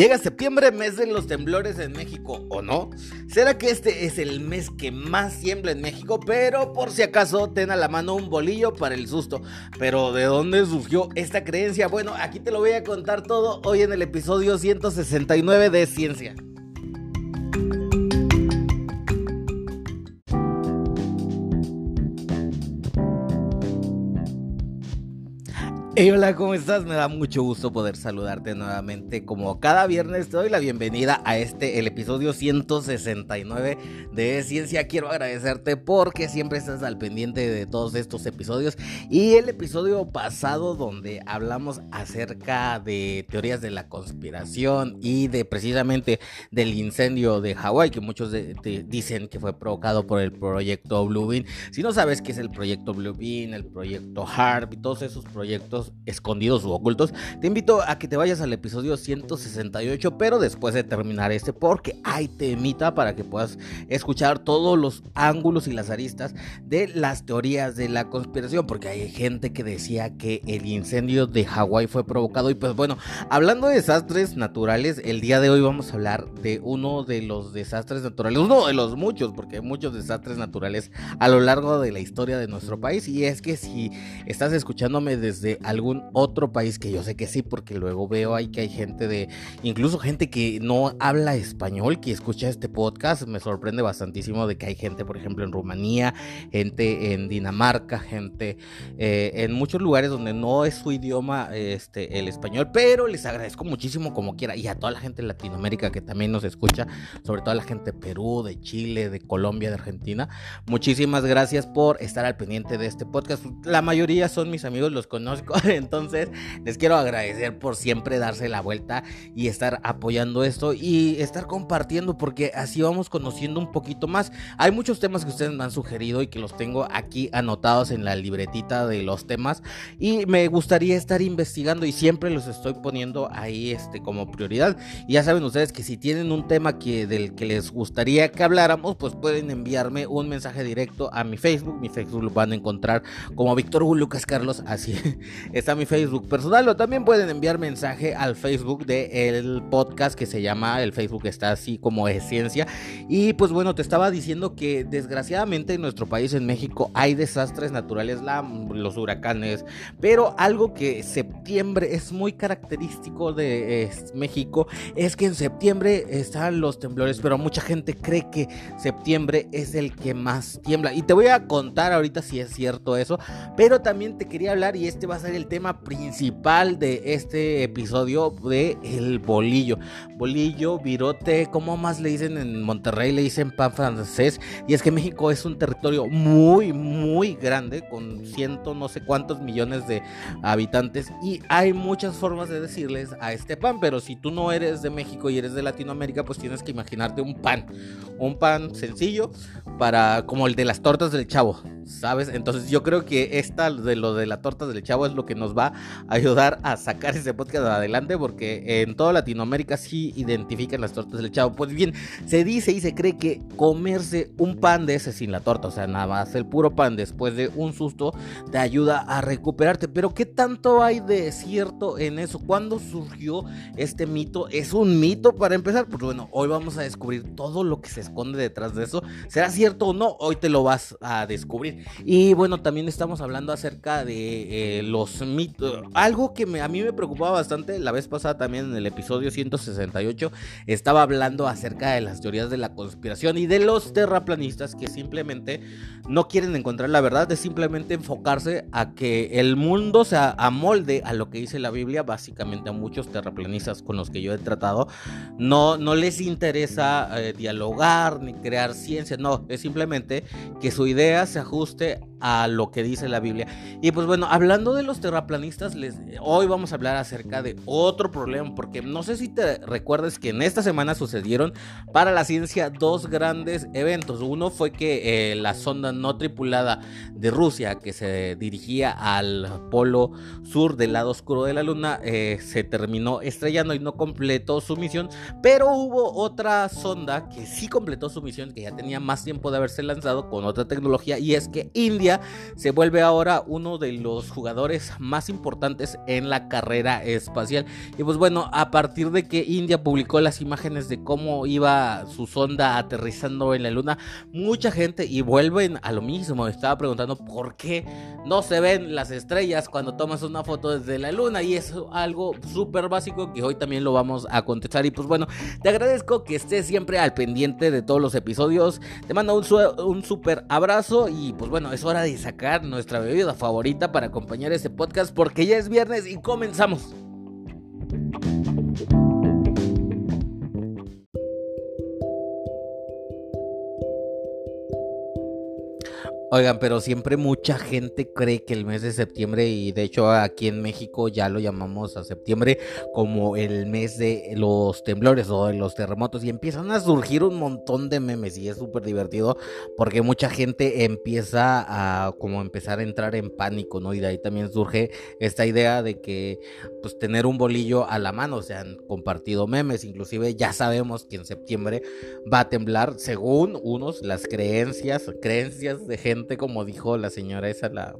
Llega septiembre, mes de los temblores en México, ¿o no? ¿Será que este es el mes que más tiembla en México? Pero por si acaso, ten a la mano un bolillo para el susto. Pero ¿de dónde surgió esta creencia? Bueno, aquí te lo voy a contar todo hoy en el episodio 169 de Ciencia. Hola, ¿cómo estás? Me da mucho gusto poder saludarte nuevamente. Como cada viernes te doy la bienvenida a este, el episodio 169 de Ciencia. Quiero agradecerte porque siempre estás al pendiente de todos estos episodios. Y el episodio pasado donde hablamos acerca de teorías de la conspiración y de precisamente del incendio de Hawái, que muchos dicen que fue provocado por el proyecto Bluebeam. Si no sabes qué es el proyecto Bluebeam, el proyecto HARP y todos esos proyectos escondidos u ocultos, te invito a que te vayas al episodio 168, pero después de terminar este, porque hay temita para que puedas escuchar todos los ángulos y las aristas de las teorías de la conspiración, porque hay gente que decía que el incendio de Hawái fue provocado y pues bueno, hablando de desastres naturales, el día de hoy vamos a hablar de uno de los desastres naturales, uno de los muchos, porque hay muchos desastres naturales a lo largo de la historia de nuestro país y es que si estás escuchándome desde algún algún otro país que yo sé que sí, porque luego veo ahí que hay gente de, incluso gente que no habla español, que escucha este podcast, me sorprende bastantísimo de que hay gente, por ejemplo, en Rumanía, gente en Dinamarca, gente eh, en muchos lugares donde no es su idioma este, el español, pero les agradezco muchísimo como quiera, y a toda la gente de Latinoamérica que también nos escucha, sobre todo a la gente de Perú, de Chile, de Colombia, de Argentina, muchísimas gracias por estar al pendiente de este podcast, la mayoría son mis amigos, los conozco, Entonces, les quiero agradecer por siempre darse la vuelta y estar apoyando esto y estar compartiendo porque así vamos conociendo un poquito más. Hay muchos temas que ustedes me han sugerido y que los tengo aquí anotados en la libretita de los temas y me gustaría estar investigando y siempre los estoy poniendo ahí este como prioridad. Y ya saben ustedes que si tienen un tema que del que les gustaría que habláramos, pues pueden enviarme un mensaje directo a mi Facebook. Mi Facebook lo van a encontrar como Víctor Lucas Carlos, así está mi Facebook personal o también pueden enviar mensaje al Facebook del podcast que se llama, el Facebook está así como es ciencia. Y pues bueno, te estaba diciendo que desgraciadamente en nuestro país, en México, hay desastres naturales, la, los huracanes, pero algo que septiembre es muy característico de México es que en septiembre están los temblores, pero mucha gente cree que septiembre es el que más tiembla. Y te voy a contar ahorita si es cierto eso, pero también te quería hablar y este va a ser el tema principal de este episodio de el bolillo. Bolillo, virote, como más le dicen en Monterrey? Le dicen pan francés. Y es que México es un territorio muy, muy grande, con ciento no sé cuántos millones de habitantes. Y hay muchas formas de decirles a este pan. Pero si tú no eres de México y eres de Latinoamérica, pues tienes que imaginarte un pan. Un pan sencillo para como el de las tortas del chavo. ¿Sabes? Entonces yo creo que esta de lo de la torta del chavo es lo que nos va a ayudar a sacar ese podcast adelante porque en toda Latinoamérica sí identifican las tortas del chavo. Pues bien, se dice y se cree que comerse un pan de ese sin la torta, o sea, nada más el puro pan después de un susto te ayuda a recuperarte. Pero ¿qué tanto hay de cierto en eso? ¿Cuándo surgió este mito? ¿Es un mito para empezar? Pues bueno, hoy vamos a descubrir todo lo que se esconde detrás de eso. ¿Será cierto o no? Hoy te lo vas a descubrir. Y bueno, también estamos hablando acerca de eh, los Algo que a mí me preocupaba bastante la vez pasada también en el episodio 168 estaba hablando acerca de las teorías de la conspiración y de los terraplanistas que simplemente no quieren encontrar la verdad, es simplemente enfocarse a que el mundo se amolde a lo que dice la Biblia. Básicamente a muchos terraplanistas con los que yo he tratado no, no les interesa eh, dialogar ni crear ciencia, no, es simplemente que su idea se ajuste a lo que dice la Biblia. Y pues bueno, hablando de los terraplanistas, les, hoy vamos a hablar acerca de otro problema, porque no sé si te recuerdas que en esta semana sucedieron para la ciencia dos grandes eventos. Uno fue que eh, la sonda no tripulada de Rusia, que se dirigía al polo sur del lado oscuro de la luna, eh, se terminó estrellando y no completó su misión, pero hubo otra sonda que sí completó su misión, que ya tenía más tiempo de haberse lanzado con otra tecnología, y es que India Se vuelve ahora uno de los jugadores más importantes en la carrera espacial. Y pues bueno, a partir de que India publicó las imágenes de cómo iba su sonda aterrizando en la luna, mucha gente, y vuelven a lo mismo, estaba preguntando por qué no se ven las estrellas cuando tomas una foto desde la luna. Y es algo súper básico que hoy también lo vamos a contestar. Y pues bueno, te agradezco que estés siempre al pendiente de todos los episodios. Te mando un, un súper abrazo y pues bueno, es hora de sacar nuestra bebida favorita para acompañar este podcast porque ya es viernes y comenzamos. Oigan, pero siempre mucha gente cree que el mes de septiembre, y de hecho aquí en México ya lo llamamos a septiembre como el mes de los temblores o de los terremotos, y empiezan a surgir un montón de memes, y es súper divertido porque mucha gente empieza a como empezar a entrar en pánico, ¿no? Y de ahí también surge esta idea de que pues tener un bolillo a la mano, se han compartido memes, inclusive ya sabemos que en septiembre va a temblar, según unos, las creencias, creencias de gente como dijo la señora esa, la,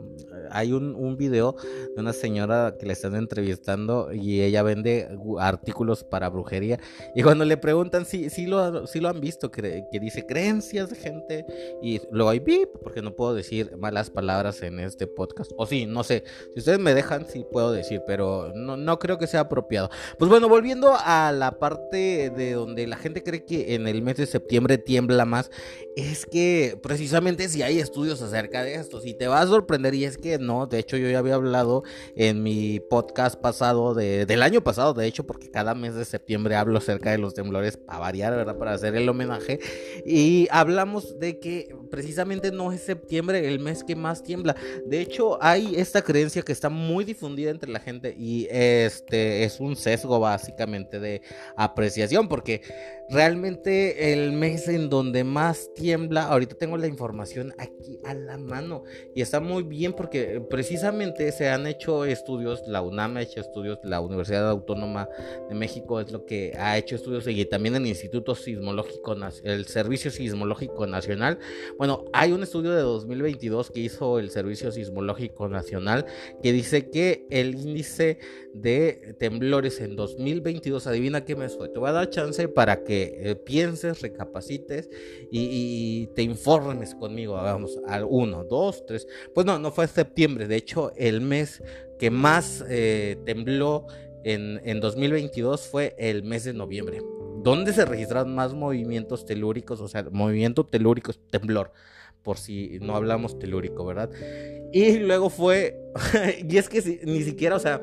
hay un, un, video de una señora que le están entrevistando y ella vende artículos para brujería. Y cuando le preguntan si, si, lo, si lo han visto, que, que dice creencias de gente, y luego hay porque no puedo decir malas palabras en este podcast. O sí, no sé. Si ustedes me dejan, sí puedo decir, pero no, no creo que sea apropiado. Pues bueno, volviendo a la parte de donde la gente cree que en el mes de septiembre tiembla más, es que precisamente si hay estudios acerca de esto, si te va a sorprender, y es que no, de hecho yo ya había hablado en mi podcast pasado, de, del año pasado, de hecho, porque cada mes de septiembre hablo acerca de los temblores para variar, ¿verdad? Para hacer el homenaje. Y hablamos de que precisamente no es septiembre el mes que más tiembla. De hecho, hay esta creencia que está muy difundida entre la gente y este es un sesgo básicamente de apreciación, porque realmente el mes en donde más tiembla, ahorita tengo la información aquí a la mano y está muy bien porque precisamente se han hecho estudios, la UNAM ha hecho estudios, la Universidad Autónoma de México es lo que ha hecho estudios y también el Instituto Sismológico, el Servicio Sismológico Nacional. Bueno, hay un estudio de 2022 que hizo el Servicio Sismológico Nacional que dice que el índice de temblores en 2022, adivina qué mes fue, te voy a dar chance para que eh, pienses, recapacites y, te informes conmigo, vamos, al 1, 2, 3, pues no, no fue septiembre, de hecho el mes que más eh, tembló en, en 2022 fue el mes de noviembre. ¿Dónde se registraron más movimientos telúricos? O sea, movimiento telúrico es temblor, por si no hablamos telúrico, ¿verdad? Y luego fue, y es que ni siquiera, o sea,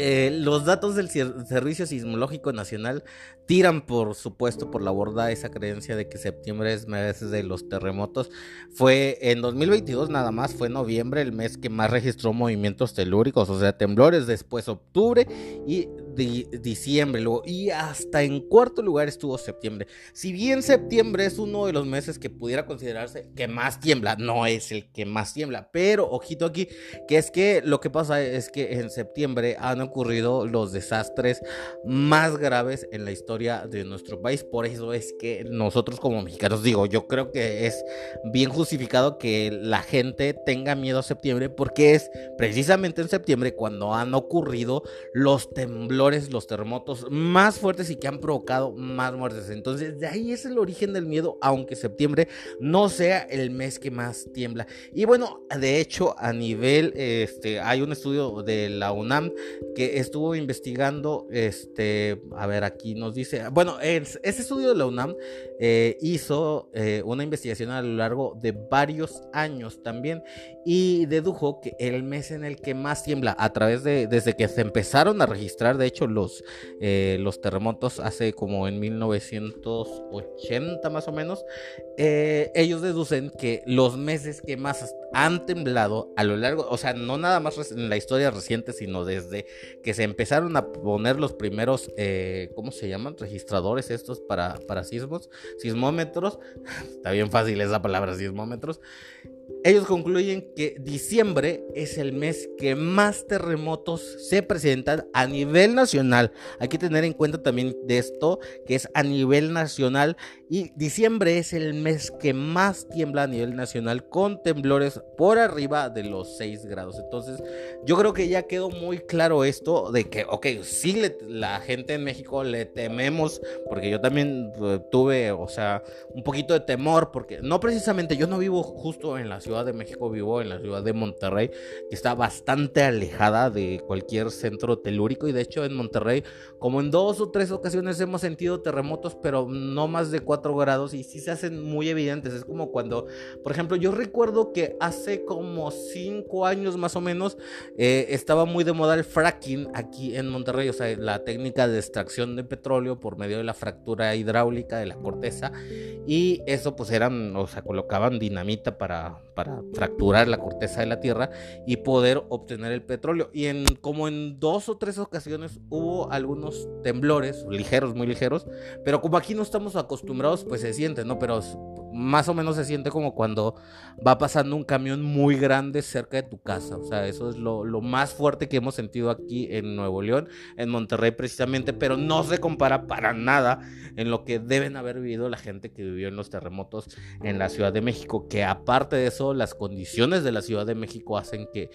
eh, los datos del Servicio Sismológico Nacional tiran, por supuesto, por la borda esa creencia de que septiembre es mes de los terremotos. Fue en 2022 nada más, fue noviembre el mes que más registró movimientos telúricos, o sea, temblores, después octubre y diciembre, luego, y hasta en cuarto lugar estuvo septiembre. Si bien septiembre es uno de los meses que pudiera considerarse que más tiembla, no es el que más tiembla, pero ojito aquí, que es que lo que pasa es que en septiembre han ocurrido los desastres más graves en la historia de nuestro país. Por eso es que nosotros como mexicanos, digo, yo creo que es bien justificado que la gente tenga miedo a septiembre porque es precisamente en septiembre cuando han ocurrido los temblores, los terremotos más fuertes y que han provocado más muertes. Entonces, de ahí es el origen del miedo, aunque septiembre no sea el mes que más tiembla. Y bueno, de hecho, a nivel, este, hay un estudio de la UNAM que estuvo investigando, este, a ver, aquí nos dice, bueno, ese estudio de la UNAM eh, hizo eh, una investigación a lo largo de varios años también y dedujo que el mes en el que más tiembla, a través de, desde que se empezaron a registrar, de hecho, los, eh, los terremotos hace como en 1980 más o menos, ellos deducen que los meses que más han temblado a lo largo, o sea, no nada más en la historia reciente, sino desde que se empezaron a poner los primeros, eh, ¿cómo se llaman? Registradores estos para, para sismos, sismómetros, está bien fácil esa palabra, sismómetros. Ellos concluyen que diciembre es el mes que más terremotos se presentan a nivel nacional. Hay que tener en cuenta también de esto, que es a nivel nacional Y diciembre es el mes que más tiembla a nivel nacional con temblores por arriba de los 6 grados. Entonces yo creo que ya quedó muy claro esto de que, ok, sí la gente en México le tememos, porque yo también eh, tuve, o sea, un poquito de temor, porque no precisamente yo no vivo justo en la Ciudad de México, vivo en la ciudad de Monterrey, que está bastante alejada de cualquier centro telúrico y de hecho en Monterrey, como en dos o tres ocasiones hemos sentido terremotos, pero no más de 4 grados y sí se hacen muy evidentes. Es como cuando, por ejemplo, yo recuerdo que hace como 5 años más o menos eh, estaba muy de moda el fracking aquí en Monterrey, o sea, la técnica de extracción de petróleo por medio de la fractura hidráulica de la corteza y eso pues eran, o sea, colocaban dinamita para, para fracturar la corteza de la tierra y poder obtener el petróleo. Y en como en dos o tres ocasiones hubo algunos temblores, ligeros, muy ligeros, pero como aquí no estamos acostumbrados, pues se siente, ¿no? Pero más o menos se siente como cuando va pasando un camión muy grande cerca de tu casa. O sea, eso es lo, lo, más fuerte que hemos sentido aquí en Nuevo León, en Monterrey precisamente, pero no se compara para nada en lo que deben haber vivido la gente que vivió en los terremotos en la Ciudad de México, que aparte de eso, las condiciones de la Ciudad de México hacen que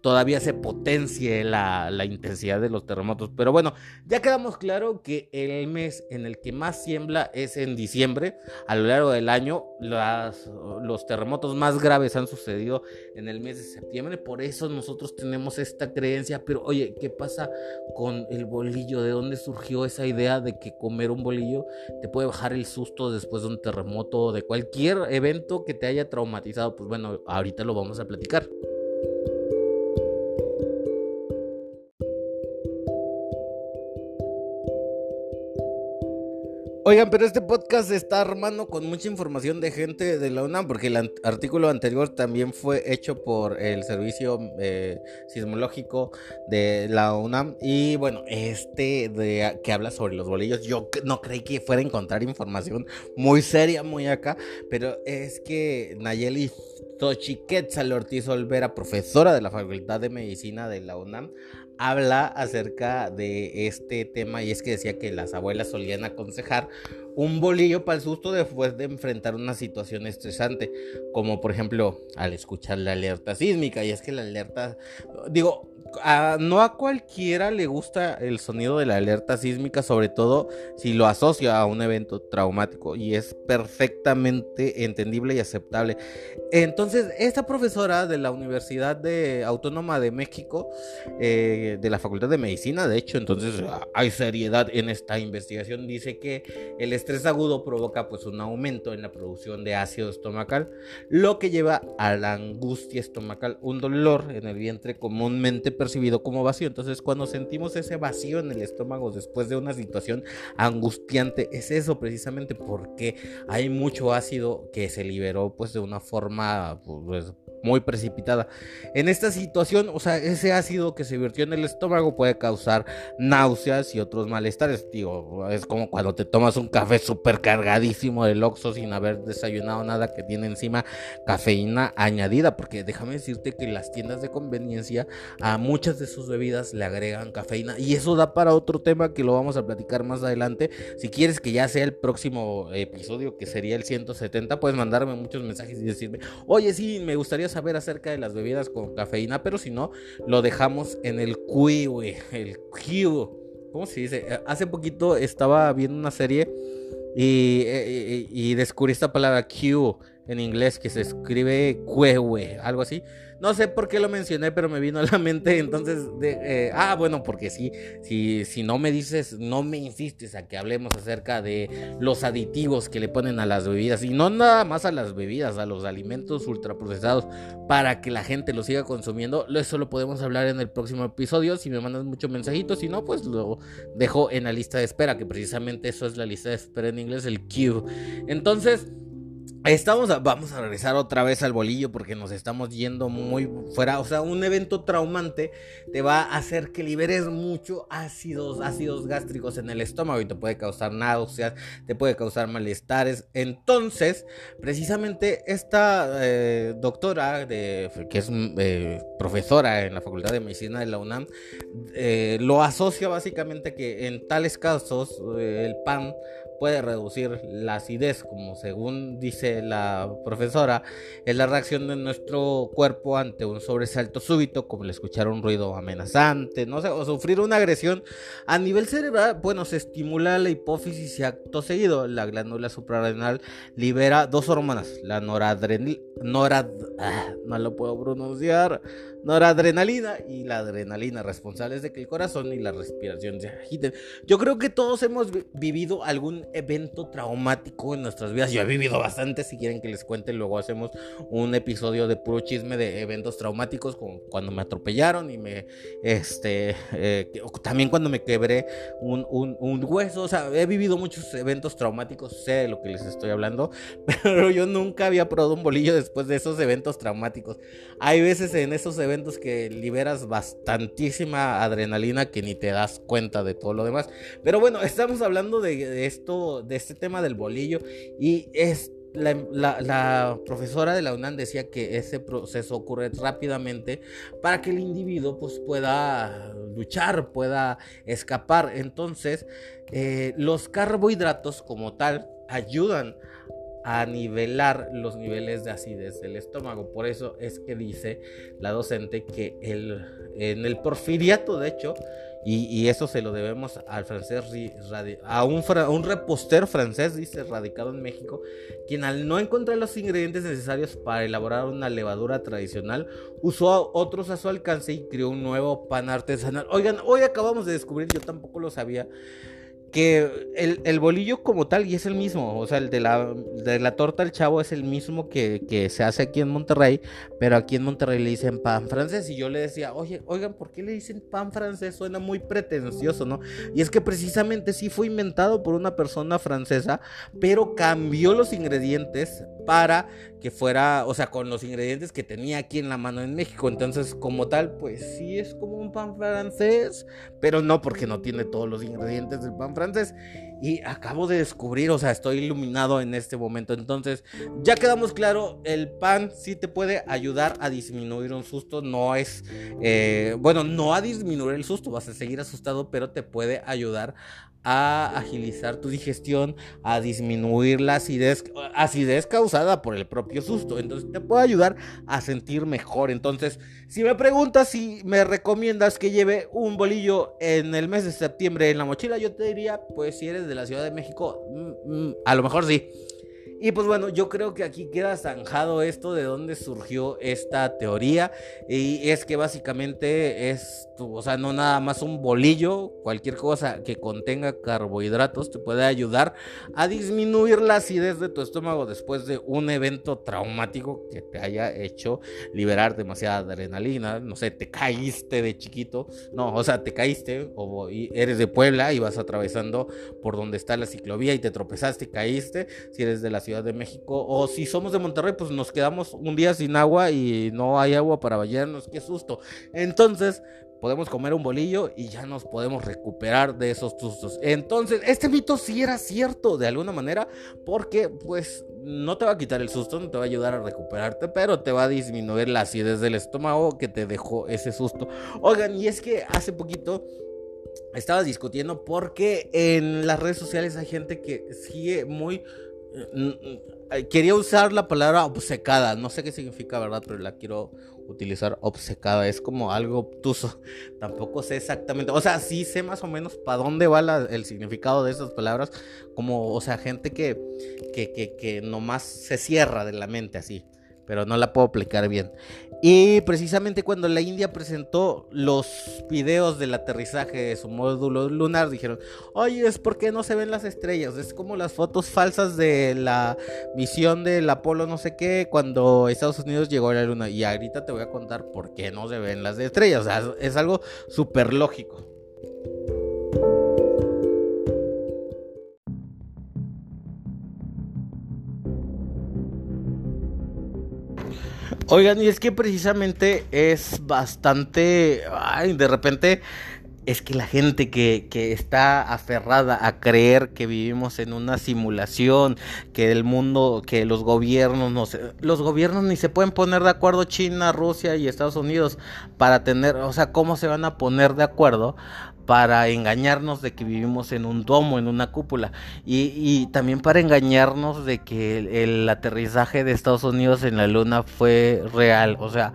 todavía se potencie la, intensidad de los terremotos. Pero bueno, ya quedamos claro que el mes en el que más tiembla es en diciembre. A lo largo del año, los terremotos más graves han sucedido en el mes de septiembre. Por eso nosotros tenemos esta creencia. Pero oye, ¿qué pasa con el bolillo? ¿De dónde surgió esa idea de que comer un bolillo te puede bajar el susto después de un terremoto o de cualquier evento que te haya traumatizado? Pues bueno, ahorita lo vamos a platicar. Oigan, pero este podcast está armando con mucha información de gente de la UNAM, porque el artículo anterior también fue hecho por el Servicio eh, Sismológico de la UNAM. Y bueno, este de, que habla sobre los bolillos, yo no creí que fuera a encontrar información muy seria, muy acá, pero es que Nayeli Tochiquetzal Ortiz Olvera, profesora de la Facultad de Medicina de la UNAM, habla acerca de este tema y es que decía que las abuelas solían aconsejar un bolillo para el susto después de enfrentar una situación estresante, como por ejemplo al escuchar la alerta sísmica y es que la alerta, digo, no a cualquiera le gusta el sonido de la alerta sísmica, sobre todo si lo asocia a un evento traumático y es perfectamente entendible y aceptable. Entonces, esta profesora de la Universidad de Autónoma de México, eh, de la Facultad de Medicina, de hecho, entonces hay seriedad en esta investigación, dice que el estrés agudo provoca pues un aumento en la producción de ácido estomacal, lo que lleva a la angustia estomacal, un dolor en el vientre comúnmente percibido como vacío. Entonces, cuando sentimos ese vacío en el estómago después de una situación angustiante, es eso precisamente porque hay mucho ácido que se liberó pues de una forma pues, muy precipitada. En esta situación, o sea, ese ácido que se virtió en el estómago puede causar náuseas y otros malestares. Digo, es como cuando te tomas un café súper cargadísimo del Oxxo sin haber desayunado nada que tiene encima cafeína añadida, porque déjame decirte que las tiendas de conveniencia a muchas de sus bebidas le agregan cafeína y eso da para otro tema que lo vamos a platicar más adelante. Si quieres que ya sea el próximo episodio, que sería el 170, puedes mandarme muchos mensajes y decirme, oye, sí, me gustaría saber acerca de las bebidas con cafeína, pero si no, lo dejamos en el Q, el Q. ¿Cómo se dice? Hace poquito estaba viendo una serie y, y, descubrí esta palabra Q en inglés que se escribe Cuehue, algo así. No sé por qué lo mencioné, pero me vino a la mente. Entonces, eh, ah, bueno, porque sí, si, si no me dices, no me insistes a que hablemos acerca de los aditivos que le ponen a las bebidas. Y no nada más a las bebidas, a los alimentos ultraprocesados, para que la gente lo siga consumiendo. Eso lo podemos hablar en el próximo episodio. Si me mandas muchos mensajitos, si no, pues lo dejo en la lista de espera, que precisamente eso es la lista de espera en inglés, el queue. Entonces. Estamos vamos a regresar otra vez al bolillo porque nos estamos yendo muy fuera. O sea, un evento traumante te va a hacer que liberes mucho ácidos, ácidos gástricos en el estómago y te puede causar náuseas, te puede causar malestares. Entonces, precisamente esta eh, doctora, de, que es eh, profesora en la Facultad de Medicina de la UNAM, eh, lo asocia básicamente que en tales casos el pan puede reducir la acidez, como según dice la profesora, es la reacción de nuestro cuerpo ante un sobresalto súbito, como el escuchar un ruido amenazante, no sé, o sufrir una agresión. A nivel cerebral, bueno, se estimula la hipófisis y acto seguido, la glándula suprarrenal libera dos hormonas, la noradrenalina, norad, ah, no lo puedo pronunciar, noradrenalina y la adrenalina, responsables de que el corazón y la respiración se agiten. Yo creo que todos hemos vivido algún evento traumático en nuestras vidas. Yo he vivido bastante, si quieren que les cuente, luego hacemos un episodio de puro chisme de eventos traumáticos, como cuando me atropellaron y me, este, eh, también cuando me quebré un, un, un hueso. O sea, he vivido muchos eventos traumáticos, sé de lo que les estoy hablando, pero yo nunca había probado un bolillo después de esos eventos traumáticos. Hay veces en esos eventos que liberas bastantísima adrenalina que ni te das cuenta de todo lo demás. Pero bueno, estamos hablando de, esto, de este tema del bolillo y es la, profesora de la UNAM decía que ese proceso ocurre rápidamente para que el individuo pues, pueda luchar, pueda escapar. Entonces, eh, los carbohidratos como tal ayudan a nivelar los niveles de acidez del estómago. Por eso es que dice la docente que el, en el porfiriato, de hecho, y, eso se lo debemos al francés, a un, un reposter francés, dice, radicado en México, quien al no encontrar los ingredientes necesarios para elaborar una levadura tradicional, usó otros a su alcance y creó un nuevo pan artesanal. Oigan, hoy acabamos de descubrir, yo tampoco lo sabía, que el, bolillo como tal y es el mismo, o sea, el de la, de la torta del chavo es el mismo que, que, se hace aquí en Monterrey, pero aquí en Monterrey le dicen pan francés y yo le decía, oye, oigan, ¿por qué le dicen pan francés? Suena muy pretencioso, ¿no? Y es que precisamente sí fue inventado por una persona francesa, pero cambió los ingredientes para que fuera, o sea, con los ingredientes que tenía aquí en la mano en México. Entonces, como tal, pues sí es como un pan francés, pero no porque no tiene todos los ingredientes del pan francés. Y acabo de descubrir, o sea, estoy iluminado en este momento. Entonces, ya quedamos claro, el pan sí te puede ayudar a disminuir un susto. No es, eh, bueno, no a disminuir el susto, vas a seguir asustado, pero te puede ayudar a agilizar tu digestión, a disminuir la acidez, acidez causada por el propio susto. Entonces te puede ayudar a sentir mejor. Entonces, si me preguntas si me recomiendas que lleve un bolillo en el mes de septiembre en la mochila, yo te diría, pues si eres de la Ciudad de México, mm, mm, a lo mejor sí. Y pues bueno, yo creo que aquí queda zanjado esto de dónde surgió esta teoría. Y es que básicamente es, o sea, no nada más un bolillo, cualquier cosa que contenga carbohidratos te puede ayudar a disminuir la acidez de tu estómago después de un evento traumático que te haya hecho liberar demasiada adrenalina. No sé, te caíste de chiquito. No, o sea, te caíste o eres de Puebla y vas atravesando por donde está la ciclovía y te tropezaste, caíste. Si eres de la Ciudad de México. O si somos de Monterrey, pues nos quedamos un día sin agua y no hay agua para bañarnos. Qué susto. Entonces, podemos comer un bolillo y ya nos podemos recuperar de esos sustos. Entonces, este mito sí era cierto de alguna manera, porque pues no te va a quitar el susto, no te va a ayudar a recuperarte, pero te va a disminuir la acidez del estómago que te dejó ese susto. Oigan, y es que hace poquito estaba discutiendo porque en las redes sociales hay gente que sigue muy Quería usar la palabra obcecada, no sé qué significa, ¿verdad? Pero la quiero utilizar obcecada, es como algo obtuso, tampoco sé exactamente, o sea, sí sé más o menos para dónde va el significado de esas palabras, como, o sea, gente que, que, que, que nomás se cierra de la mente así pero no la puedo aplicar bien. Y precisamente cuando la India presentó los videos del aterrizaje de su módulo lunar, dijeron, oye, es porque no se ven las estrellas, es como las fotos falsas de la misión del Apolo no sé qué, cuando Estados Unidos llegó a la luna. Y ahorita te voy a contar por qué no se ven las estrellas, o es algo súper lógico. Oigan, y es que precisamente es bastante. Ay, de repente es que la gente que, que, está aferrada a creer que vivimos en una simulación, que el mundo, que los gobiernos, no sé, los gobiernos ni se pueden poner de acuerdo China, Rusia y Estados Unidos para tener, o sea, ¿cómo se van a poner de acuerdo para engañarnos de que vivimos en un domo, en una cúpula, y, y también para engañarnos de que el, el, aterrizaje de Estados Unidos en la luna fue real, o sea,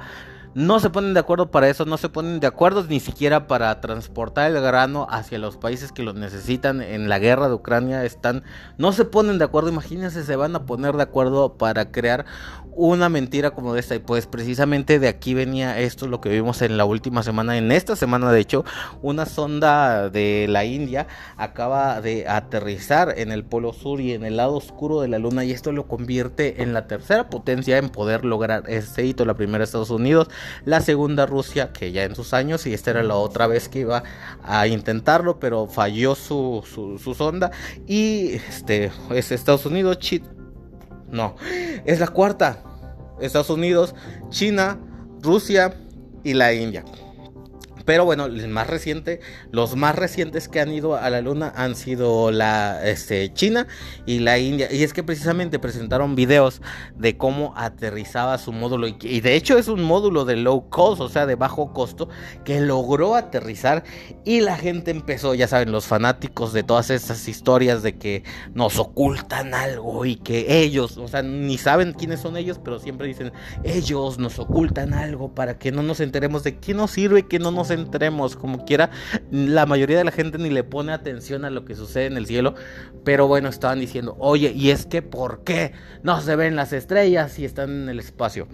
no se ponen de acuerdo para eso, no se ponen de acuerdo ni siquiera para transportar el grano hacia los países que lo necesitan en la guerra de Ucrania, están, no se ponen de acuerdo, imagínense, se van a poner de acuerdo para crear una mentira como esta. Y pues precisamente de aquí venía esto, lo que vimos en la última semana, en esta semana de hecho, una sonda de la India acaba de aterrizar en el polo sur y en el lado oscuro de la luna y esto lo convierte en la tercera potencia en poder lograr ese hito. La primera Estados Unidos, la segunda Rusia, que ya en sus años, y esta era la otra vez que iba a intentarlo, pero falló su, su, sonda. Y este es Estados Unidos, Chile no, es la cuarta. Estados Unidos, China, Rusia y la India. Pero bueno, el más reciente, los más recientes que han ido a la luna han sido la este, China y la India. Y es que precisamente presentaron videos de cómo aterrizaba su módulo. Y, de hecho es un módulo de low cost, o sea, de bajo costo, que logró aterrizar. Y la gente empezó, ya saben, los fanáticos de todas esas historias de que nos ocultan algo y que ellos, o sea, ni saben quiénes son ellos, pero siempre dicen, ellos nos ocultan algo para que no nos enteremos de qué nos sirve, que no nos entremos como quiera. La mayoría de la gente ni le pone atención a lo que sucede en el cielo. Pero bueno, estaban diciendo, oye, y es que ¿por qué no se ven las estrellas si están en el espacio?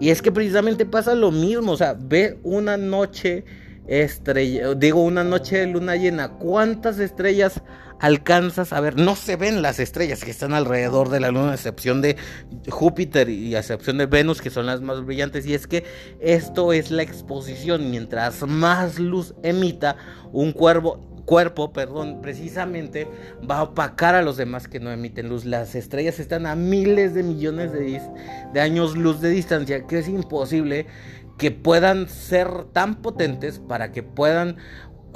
Y es que precisamente pasa lo mismo. O sea, ve una noche estrella, digo, una noche de luna llena. ¿Cuántas estrellas alcanzas a ver? No se ven las estrellas que están alrededor de la luna, a excepción de Júpiter y a excepción de Venus, que son las más brillantes. Y es que esto es la exposición. Mientras más luz emita un cuerpo, perdón, precisamente va a opacar a los demás que no emiten luz. Las estrellas están a miles de millones de años luz de distancia, que es imposible que puedan ser tan potentes para que puedan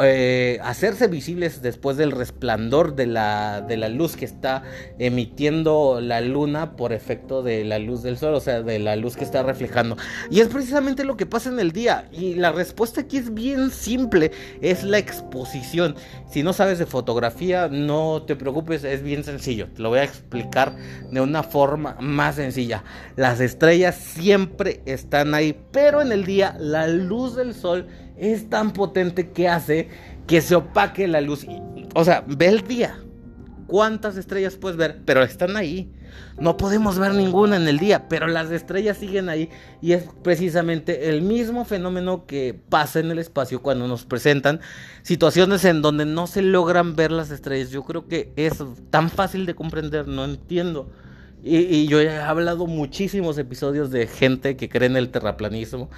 eh, hacerse visibles después del resplandor de la, de la luz que está emitiendo la luna por efecto de la luz del sol, o sea, de la luz que está reflejando. Y es precisamente lo que pasa en el día. Y la respuesta aquí es bien simple, es la exposición. Si no sabes de fotografía, no te preocupes, es bien sencillo. Te lo voy a explicar de una forma más sencilla. Las estrellas siempre están ahí, pero en el día la luz del sol es tan potente que hace que se opaque la luz. O sea, ve el día. ¿Cuántas estrellas puedes ver? Pero están ahí. No podemos ver ninguna en el día, pero las estrellas siguen ahí. Y es precisamente el mismo fenómeno que pasa en el espacio cuando nos presentan situaciones en donde no se logran ver las estrellas. Yo creo que es tan fácil de comprender, no entiendo. Y, yo he hablado muchísimos episodios de gente que cree en el terraplanismo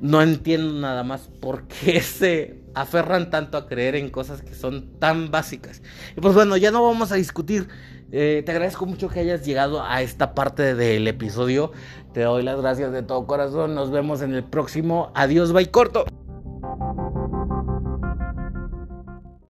no entiendo nada más por qué se aferran tanto a creer en cosas que son tan básicas. Y pues bueno, ya no vamos a discutir. Eh, te agradezco mucho que hayas llegado a esta parte del episodio. Te doy las gracias de todo corazón. Nos vemos en el próximo. Adiós, bye corto.